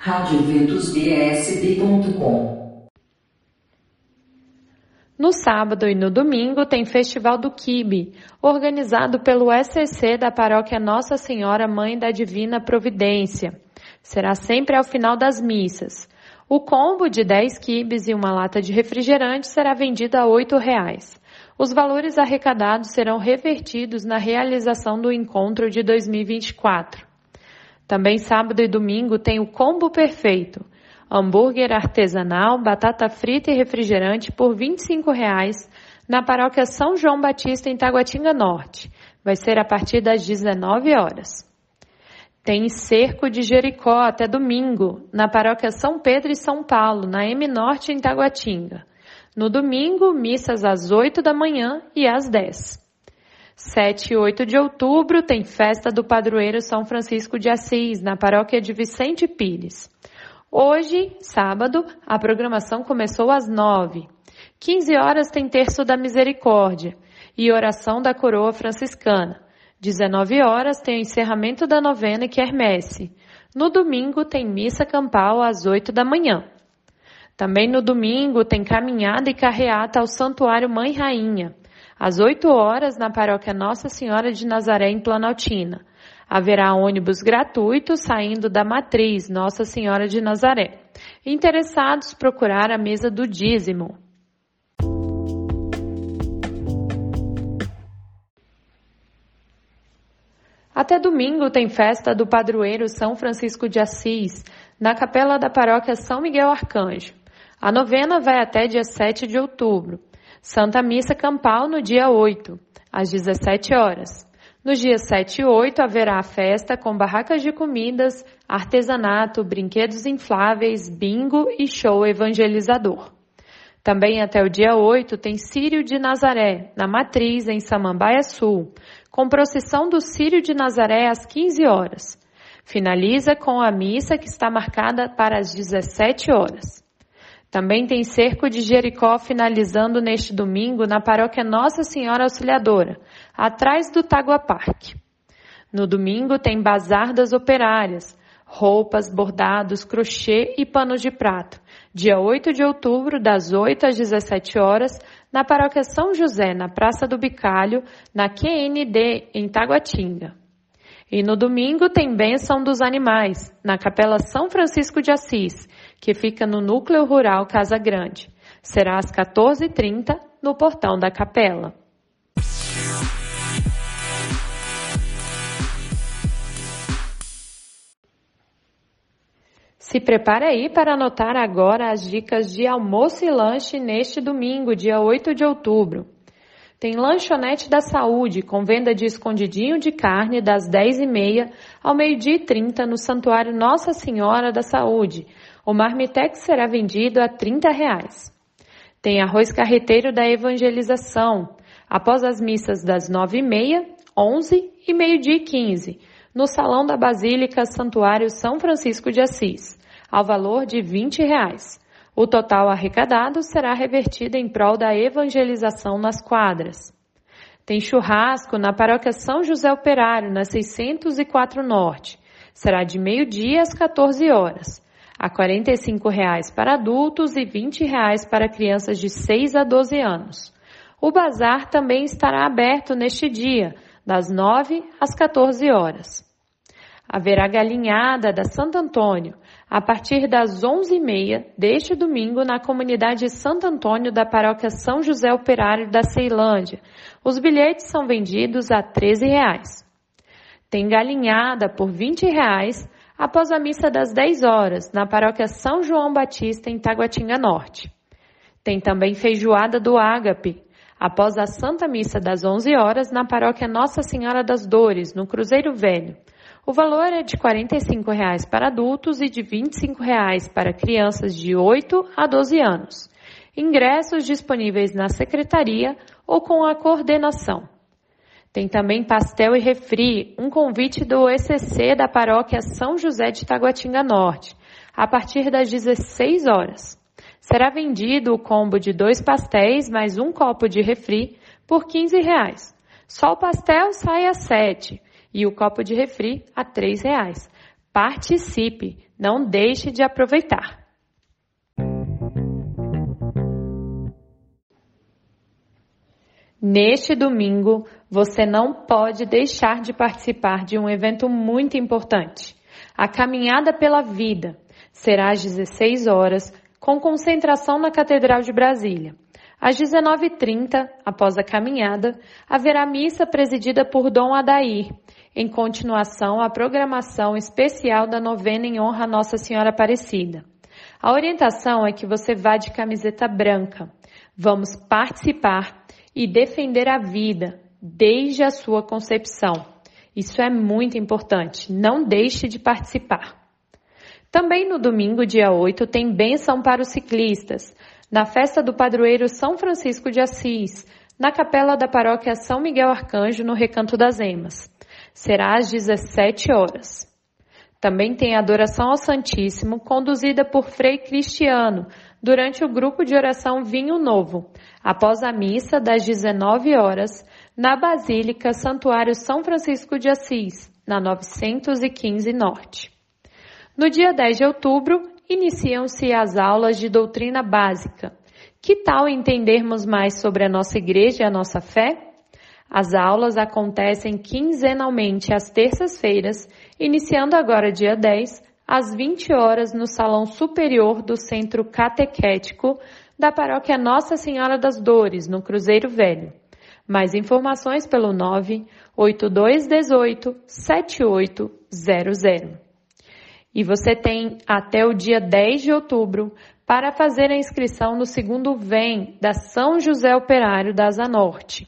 radioventusbsb.com No sábado e no domingo tem Festival do Quibe, organizado pelo SCC da Paróquia Nossa Senhora Mãe da Divina Providência. Será sempre ao final das missas. O combo de 10 quibes e uma lata de refrigerante será vendido a R$ 8,00. Os valores arrecadados serão revertidos na realização do encontro de 2024. Também sábado e domingo tem o combo perfeito. Hambúrguer artesanal, batata frita e refrigerante por R$ 25,00 na paróquia São João Batista em Taguatinga Norte. Vai ser a partir das 19 horas. Tem cerco de Jericó até domingo, na paróquia São Pedro e São Paulo, na M Norte em Taguatinga. No domingo, missas às 8 da manhã e às 10. 7 e 8 de outubro tem festa do padroeiro São Francisco de Assis, na paróquia de Vicente Pires. Hoje, sábado, a programação começou às 9. 15 horas tem terço da misericórdia e oração da coroa franciscana. 19 horas tem o encerramento da novena e quermesse. No domingo tem missa campal às 8 da manhã. Também no domingo tem caminhada e carreata ao Santuário Mãe Rainha às 8 horas na paróquia Nossa Senhora de Nazaré, em Planaltina. Haverá ônibus gratuito saindo da matriz Nossa Senhora de Nazaré. Interessados procurar a mesa do dízimo. Até domingo tem festa do padroeiro São Francisco de Assis, na capela da paróquia São Miguel Arcanjo. A novena vai até dia 7 de outubro. Santa Missa Campal no dia 8, às 17 horas. Nos dias 7 e 8 haverá a festa com barracas de comidas, artesanato, brinquedos infláveis, bingo e show evangelizador. Também até o dia 8 tem Sírio de Nazaré, na Matriz, em Samambaia Sul, com procissão do Sírio de Nazaré às 15 horas. Finaliza com a missa que está marcada para as 17 horas. Também tem cerco de Jericó finalizando neste domingo na paróquia Nossa Senhora Auxiliadora, atrás do Tagua Parque. No domingo tem bazar das operárias, roupas, bordados, crochê e panos de prato. Dia 8 de outubro, das 8 às 17 horas, na paróquia São José, na Praça do Bicalho, na QND, em Taguatinga. E no domingo tem bênção dos animais, na Capela São Francisco de Assis, que fica no núcleo rural Casa Grande. Será às 14h30 no portão da capela. Se prepare aí para anotar agora as dicas de almoço e lanche neste domingo, dia 8 de outubro. Tem lanchonete da saúde, com venda de escondidinho de carne das 10h30 ao meio-dia e 30 no Santuário Nossa Senhora da Saúde. O marmitex será vendido a 30 reais. Tem arroz carreteiro da evangelização, após as missas das 9h30, 11 e meio-dia e 15, no Salão da Basílica Santuário São Francisco de Assis, ao valor de 20 reais. O total arrecadado será revertido em prol da evangelização nas quadras. Tem churrasco na paróquia São José Operário, na 604 Norte. Será de meio-dia às 14 horas. A 45 reais para adultos e 20 reais para crianças de 6 a 12 anos. O bazar também estará aberto neste dia, das 9 às 14 horas. Haverá galinhada da Santo Antônio, a partir das 11h30 deste domingo na comunidade Santo Antônio da paróquia São José Operário da Ceilândia. Os bilhetes são vendidos a 13 reais. Tem galinhada por 20 reais após a missa das 10 horas na paróquia São João Batista em Taguatinga Norte. Tem também feijoada do Ágape após a Santa Missa das 11 horas na paróquia Nossa Senhora das Dores, no Cruzeiro Velho. O valor é de 45 reais para adultos e de 25 reais para crianças de 8 a 12 anos. Ingressos disponíveis na secretaria ou com a coordenação. Tem também pastel e refri, um convite do ECC da paróquia São José de Taguatinga Norte, a partir das 16 horas. Será vendido o combo de dois pastéis mais um copo de refri por 15 reais. Só o pastel sai a 7 e o copo de refri a R$ reais. Participe, não deixe de aproveitar. Neste domingo, você não pode deixar de participar de um evento muito importante. A Caminhada pela Vida será às 16 horas, com concentração na Catedral de Brasília. Às 19h30, após a caminhada, haverá missa presidida por Dom Adair, em continuação à programação especial da novena em honra a Nossa Senhora Aparecida. A orientação é que você vá de camiseta branca. Vamos participar e defender a vida desde a sua concepção. Isso é muito importante. Não deixe de participar. Também no domingo, dia 8, tem bênção para os ciclistas, na festa do padroeiro São Francisco de Assis, na capela da paróquia São Miguel Arcanjo, no Recanto das Emas. Será às 17 horas. Também tem adoração ao Santíssimo, conduzida por Frei Cristiano, durante o grupo de oração Vinho Novo, após a missa das 19 horas, na Basílica Santuário São Francisco de Assis, na 915 Norte. No dia 10 de outubro, iniciam-se as aulas de doutrina básica. Que tal entendermos mais sobre a nossa igreja e a nossa fé? As aulas acontecem quinzenalmente às terças-feiras, iniciando agora dia 10, às 20 horas no Salão Superior do Centro Catequético da Paróquia Nossa Senhora das Dores, no Cruzeiro Velho. Mais informações pelo 98218 7800. E você tem até o dia 10 de outubro para fazer a inscrição no segundo VEM da São José Operário da Asa Norte.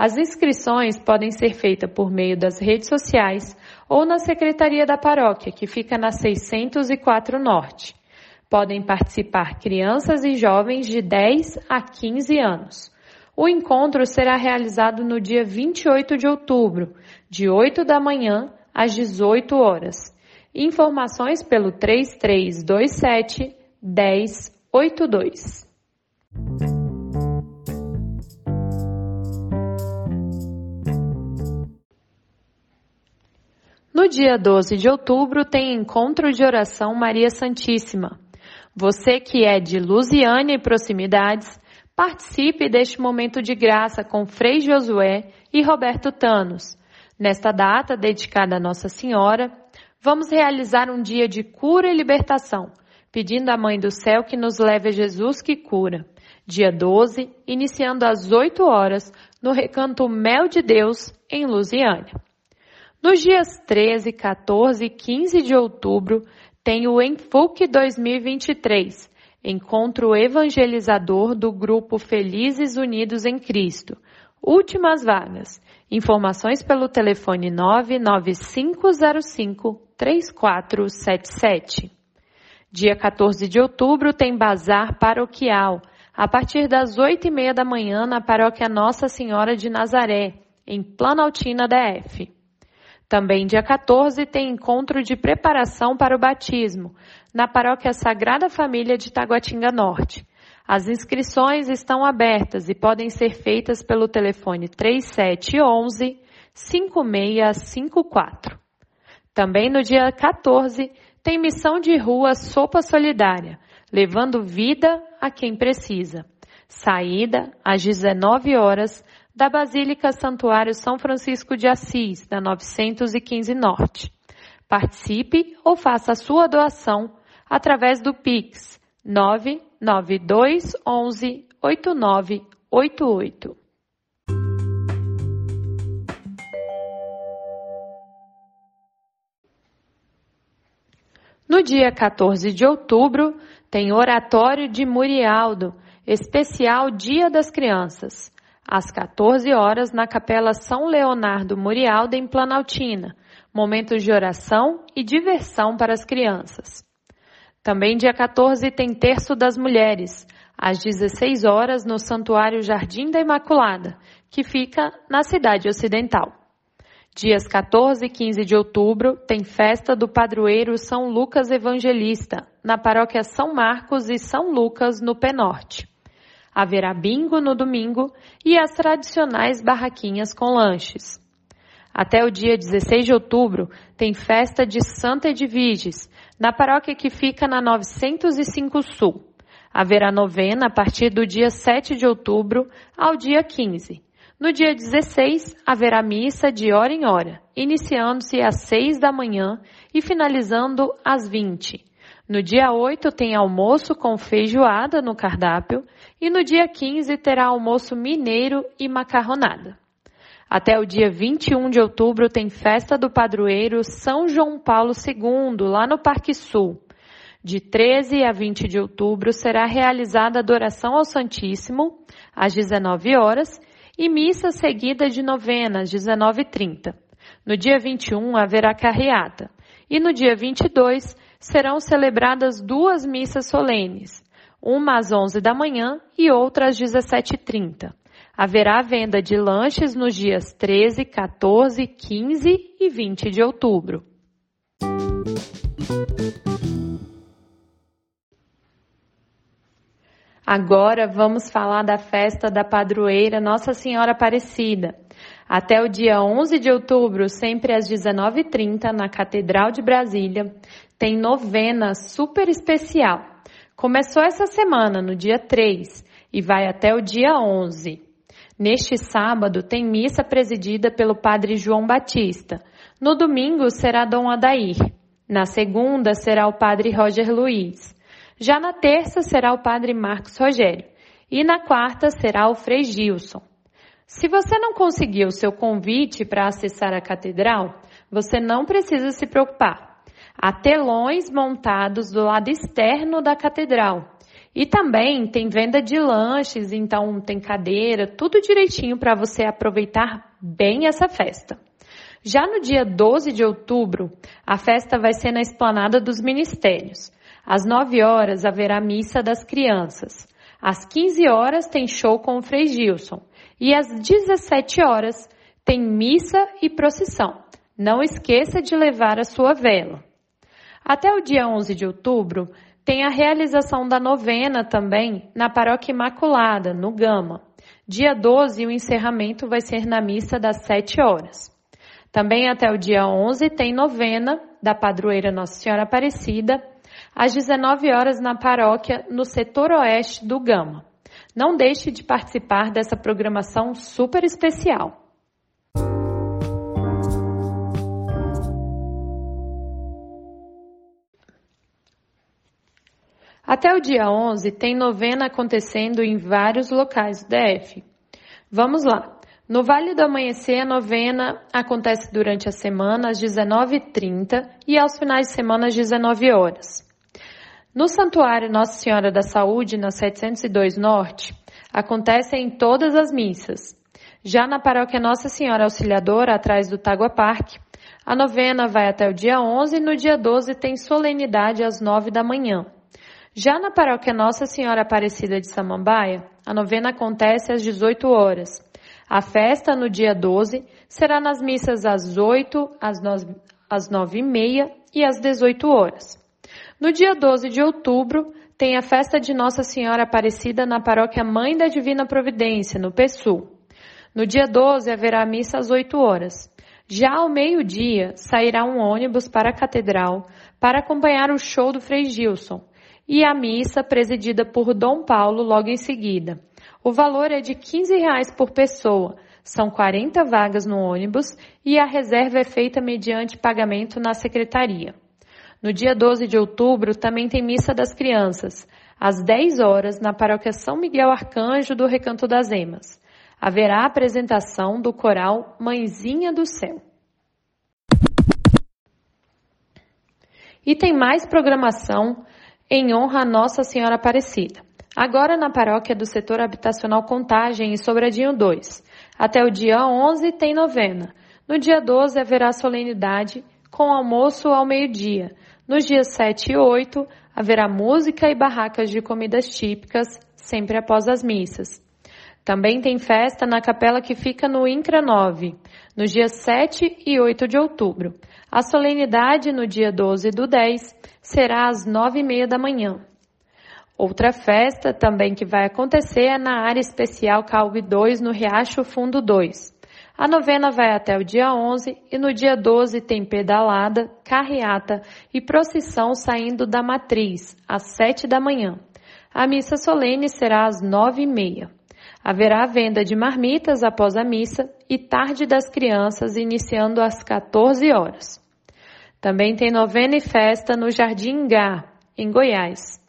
As inscrições podem ser feitas por meio das redes sociais ou na Secretaria da Paróquia, que fica na 604 Norte. Podem participar crianças e jovens de 10 a 15 anos. O encontro será realizado no dia 28 de outubro, de 8 da manhã às 18 horas. Informações pelo 3327 1082. No dia 12 de outubro tem encontro de oração Maria Santíssima. Você que é de Lusiane e proximidades, participe deste momento de graça com Frei Josué e Roberto Tanos. Nesta data dedicada a Nossa Senhora, vamos realizar um dia de cura e libertação, pedindo à Mãe do Céu que nos leve a Jesus que cura. Dia 12, iniciando às 8 horas, no Recanto Mel de Deus, em Lusiânia. Nos dias 13, 14 e 15 de outubro, tem o Enfoque 2023, encontro evangelizador do grupo Felizes Unidos em Cristo. Últimas vagas. Informações pelo telefone 99505 3477. Dia 14 de outubro tem bazar paroquial, a partir das 8 e meia da manhã na paróquia Nossa Senhora de Nazaré, em Planaltina DF. Também dia 14 tem encontro de preparação para o batismo, na Paróquia Sagrada Família de Taguatinga Norte. As inscrições estão abertas e podem ser feitas pelo telefone 3711 5654. Também no dia 14 tem missão de rua Sopa Solidária, levando vida a quem precisa. Saída às 19 horas da Basílica Santuário São Francisco de Assis, da 915 Norte. Participe ou faça a sua doação através do Pix 99211 8988. No dia 14 de outubro, tem Oratório de Murialdo, especial Dia das Crianças às 14 horas, na Capela São Leonardo Murialda, em Planaltina, momentos de oração e diversão para as crianças. Também dia 14 tem Terço das Mulheres, às 16 horas, no Santuário Jardim da Imaculada, que fica na cidade ocidental. Dias 14 e 15 de outubro tem festa do padroeiro São Lucas Evangelista, na paróquia São Marcos e São Lucas, no Penorte. Haverá bingo no domingo e as tradicionais barraquinhas com lanches. Até o dia 16 de outubro, tem festa de Santa Edviges, na paróquia que fica na 905 Sul. Haverá novena a partir do dia 7 de outubro ao dia 15. No dia 16, haverá missa de hora em hora, iniciando-se às 6 da manhã e finalizando às 20. No dia 8 tem almoço com feijoada no cardápio e no dia 15 terá almoço mineiro e macarronada. Até o dia 21 de outubro tem festa do padroeiro São João Paulo II, lá no Parque Sul. De 13 a 20 de outubro será realizada adoração ao Santíssimo, às 19 horas, e missa seguida de novena, às 19h30. No dia 21 haverá carreata. E no dia 22 serão celebradas duas missas solenes, uma às 11 da manhã e outra às 17h30. Haverá venda de lanches nos dias 13, 14, 15 e 20 de outubro. Agora vamos falar da festa da padroeira Nossa Senhora Aparecida. Até o dia 11 de outubro, sempre às 19h30, na Catedral de Brasília, tem novena super especial. Começou essa semana, no dia 3, e vai até o dia 11. Neste sábado, tem missa presidida pelo Padre João Batista. No domingo, será Dom Adair. Na segunda, será o Padre Roger Luiz. Já na terça será o padre Marcos Rogério e na quarta será o Frei Gilson. Se você não conseguiu seu convite para acessar a catedral, você não precisa se preocupar. Há telões montados do lado externo da catedral. E também tem venda de lanches, então tem cadeira, tudo direitinho para você aproveitar bem essa festa. Já no dia 12 de outubro, a festa vai ser na esplanada dos ministérios. Às 9 horas haverá missa das crianças. Às 15 horas tem show com o Frei Gilson. E às 17 horas tem missa e procissão. Não esqueça de levar a sua vela. Até o dia 11 de outubro tem a realização da novena também na Paróquia Imaculada, no Gama. Dia 12, o encerramento vai ser na missa das 7 horas. Também até o dia 11 tem novena da padroeira Nossa Senhora Aparecida às 19 horas na paróquia, no setor oeste do Gama. Não deixe de participar dessa programação super especial. Até o dia 11 tem novena acontecendo em vários locais do DF. Vamos lá. No Vale do Amanhecer, a novena acontece durante a semana às 19h30 e aos finais de semana às 19 horas. No Santuário Nossa Senhora da Saúde, na 702 Norte, acontecem todas as missas. Já na Paróquia Nossa Senhora Auxiliadora, atrás do Tagua Parque, a novena vai até o dia 11 e no dia 12 tem solenidade às 9 da manhã. Já na Paróquia Nossa Senhora Aparecida de Samambaia, a novena acontece às 18 horas. A festa, no dia 12, será nas missas às 8, às 9, às 9 e às 18 horas. No dia 12 de outubro, tem a festa de Nossa Senhora Aparecida na paróquia Mãe da Divina Providência, no PSU. No dia 12 haverá missa às 8 horas. Já ao meio-dia sairá um ônibus para a catedral para acompanhar o show do Frei Gilson e a missa presidida por Dom Paulo logo em seguida. O valor é de 15 reais por pessoa. São 40 vagas no ônibus e a reserva é feita mediante pagamento na secretaria. No dia 12 de outubro também tem Missa das Crianças, às 10 horas, na paróquia São Miguel Arcanjo do Recanto das Emas. Haverá apresentação do coral Mãezinha do Céu. E tem mais programação em honra a Nossa Senhora Aparecida. Agora na paróquia do setor habitacional Contagem, em Sobradinho 2. Até o dia 11 tem novena. No dia 12 haverá solenidade com almoço ao meio-dia. Nos dias 7 e 8, haverá música e barracas de comidas típicas, sempre após as missas. Também tem festa na capela que fica no INCRA 9, nos dias 7 e 8 de outubro. A solenidade, no dia 12 do 10, será às 9 e meia da manhã. Outra festa também que vai acontecer é na área especial Calvi 2, no Riacho Fundo 2. A novena vai até o dia 11 e no dia 12 tem pedalada, carreata e procissão saindo da matriz, às 7 da manhã. A missa solene será às 9 e meia. Haverá venda de marmitas após a missa e tarde das crianças iniciando às 14 horas. Também tem novena e festa no Jardim Gá, em Goiás.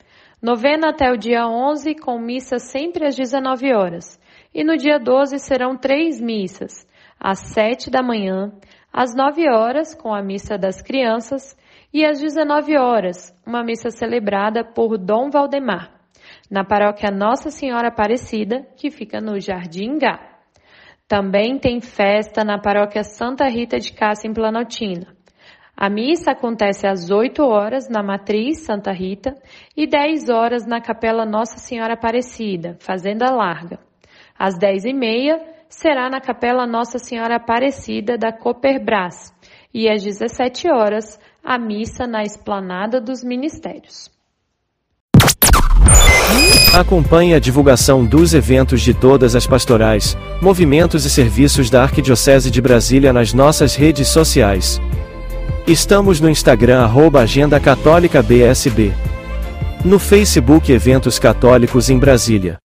Novena até o dia 11 com missa sempre às 19 horas. E no dia 12 serão três missas às sete da manhã, às nove horas, com a missa das crianças, e às 19 horas, uma missa celebrada por Dom Valdemar, na paróquia Nossa Senhora Aparecida, que fica no Jardim Gá. Também tem festa na paróquia Santa Rita de Cássia, em Planaltina. A missa acontece às 8 horas na Matriz Santa Rita e 10 horas na Capela Nossa Senhora Aparecida, Fazenda Larga. Às 10 e meia, será na Capela Nossa Senhora Aparecida da Cooperbras e às 17 horas a missa na Esplanada dos Ministérios. Acompanhe a divulgação dos eventos de todas as pastorais, movimentos e serviços da Arquidiocese de Brasília nas nossas redes sociais. Estamos no Instagram arroba Agenda Católica BSB. No Facebook Eventos Católicos em Brasília.